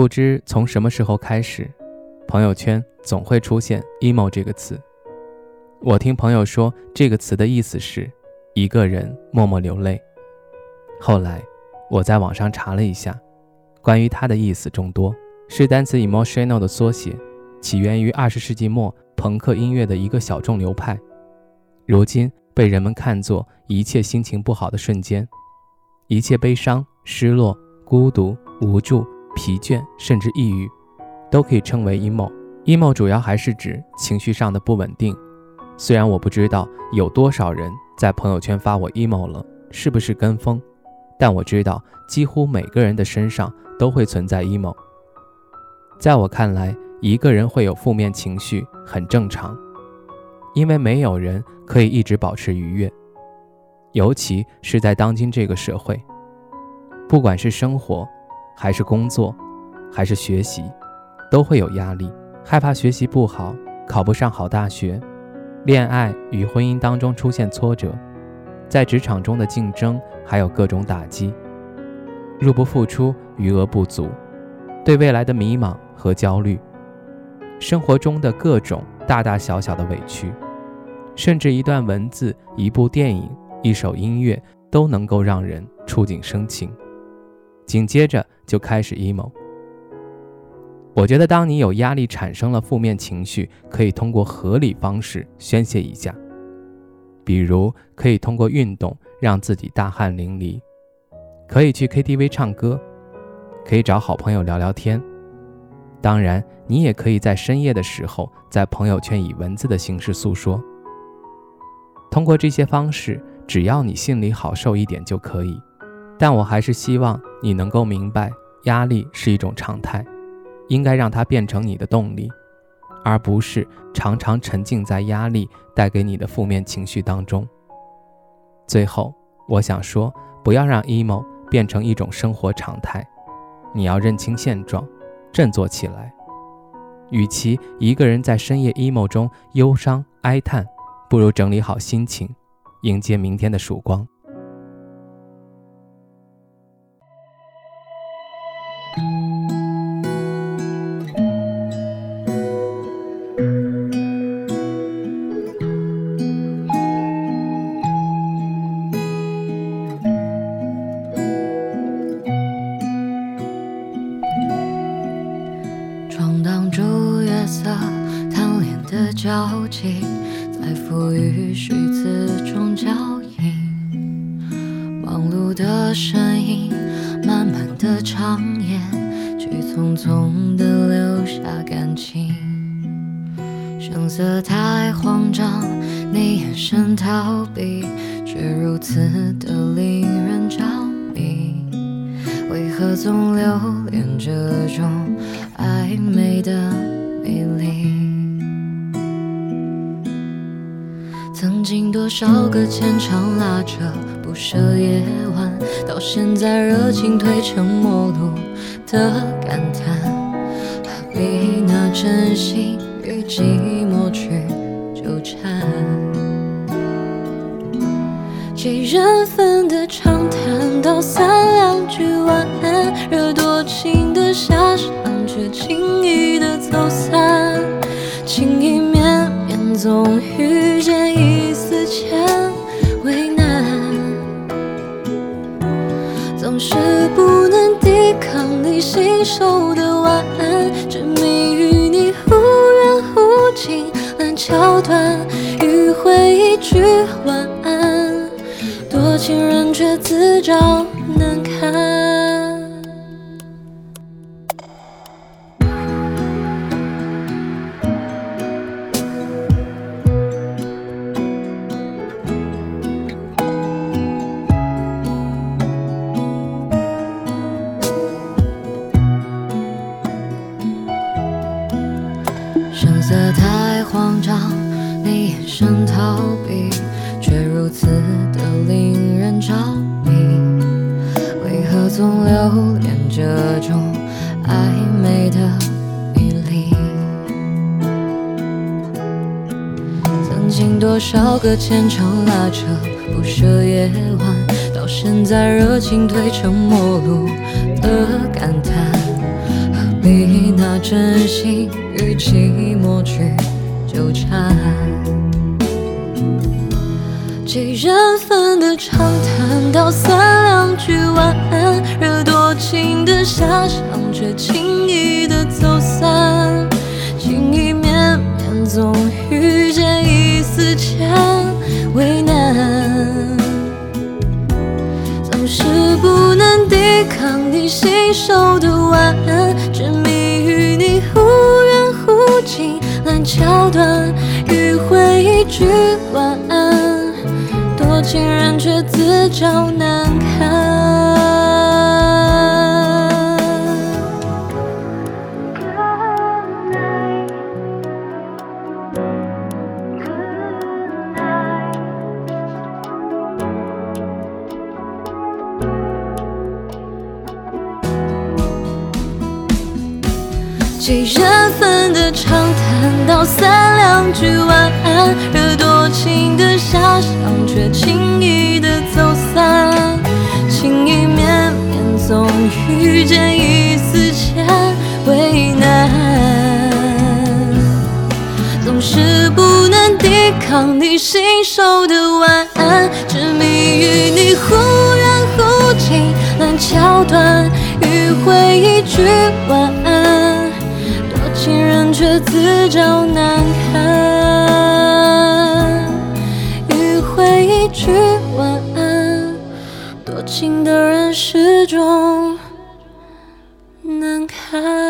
不知从什么时候开始，朋友圈总会出现 “emo” 这个词。我听朋友说，这个词的意思是一个人默默流泪。后来我在网上查了一下，关于它的意思众多，是单词 “emotional” 的缩写，起源于二十世纪末朋克音乐的一个小众流派，如今被人们看作一切心情不好的瞬间，一切悲伤、失落、孤独、无助。疲倦甚至抑郁，都可以称为 emo。emo 主要还是指情绪上的不稳定。虽然我不知道有多少人在朋友圈发我 emo 了，是不是跟风？但我知道几乎每个人的身上都会存在 emo。在我看来，一个人会有负面情绪很正常，因为没有人可以一直保持愉悦，尤其是在当今这个社会，不管是生活。还是工作，还是学习，都会有压力，害怕学习不好，考不上好大学，恋爱与婚姻当中出现挫折，在职场中的竞争还有各种打击，入不敷出，余额不足，对未来的迷茫和焦虑，生活中的各种大大小小的委屈，甚至一段文字、一部电影、一首音乐，都能够让人触景生情。紧接着就开始 emo。我觉得，当你有压力产生了负面情绪，可以通过合理方式宣泄一下，比如可以通过运动让自己大汗淋漓，可以去 KTV 唱歌，可以找好朋友聊聊天。当然，你也可以在深夜的时候在朋友圈以文字的形式诉说。通过这些方式，只要你心里好受一点就可以。但我还是希望你能够明白，压力是一种常态，应该让它变成你的动力，而不是常常沉浸在压力带给你的负面情绪当中。最后，我想说，不要让 emo 变成一种生活常态，你要认清现状，振作起来。与其一个人在深夜 emo 中忧伤哀叹，不如整理好心情，迎接明天的曙光。交集，在浮于虚词中交映。忙碌的身影，慢慢的长夜，去匆匆的留下感情。声色太慌张，你眼神逃避，却如此的令人着迷。为何总留恋这种？暧昧的美丽，经多少个牵肠拉扯不舍夜晚，到现在热情褪成陌路的感叹，何必拿真心与寂寞去纠缠？几人份的长谈，道三两句晚安，惹多情的遐想。却轻易的走散，情意绵绵，总与桥段迂回一句晚安多情人却自找难堪慌张，你眼神逃避，却如此的令人着迷。为何总留恋这种暧昧的迷离？曾经多少个牵肠拉扯、不舍夜晚，到现在热情褪成陌路的感叹，何必拿真心与寂寞去？纠缠，几人份的长谈，道三两句晚安，惹多情的遐想，却轻易的走散。情意绵绵，总遇见一丝牵，为难，总是不能抵抗你信手的晚安，执迷。烂桥段，迂回一句晚安，多情人却自找难堪。几人份的长谈，道三两句晚安，惹多情的遐想，却轻易的走散。情意绵绵，总遇见一丝牵，为难，总是不能抵抗你信手的晚安，执迷于你忽远忽近，烂桥段，迂回一句晚安。的自找难堪迂回一句晚安多情的人始终难堪。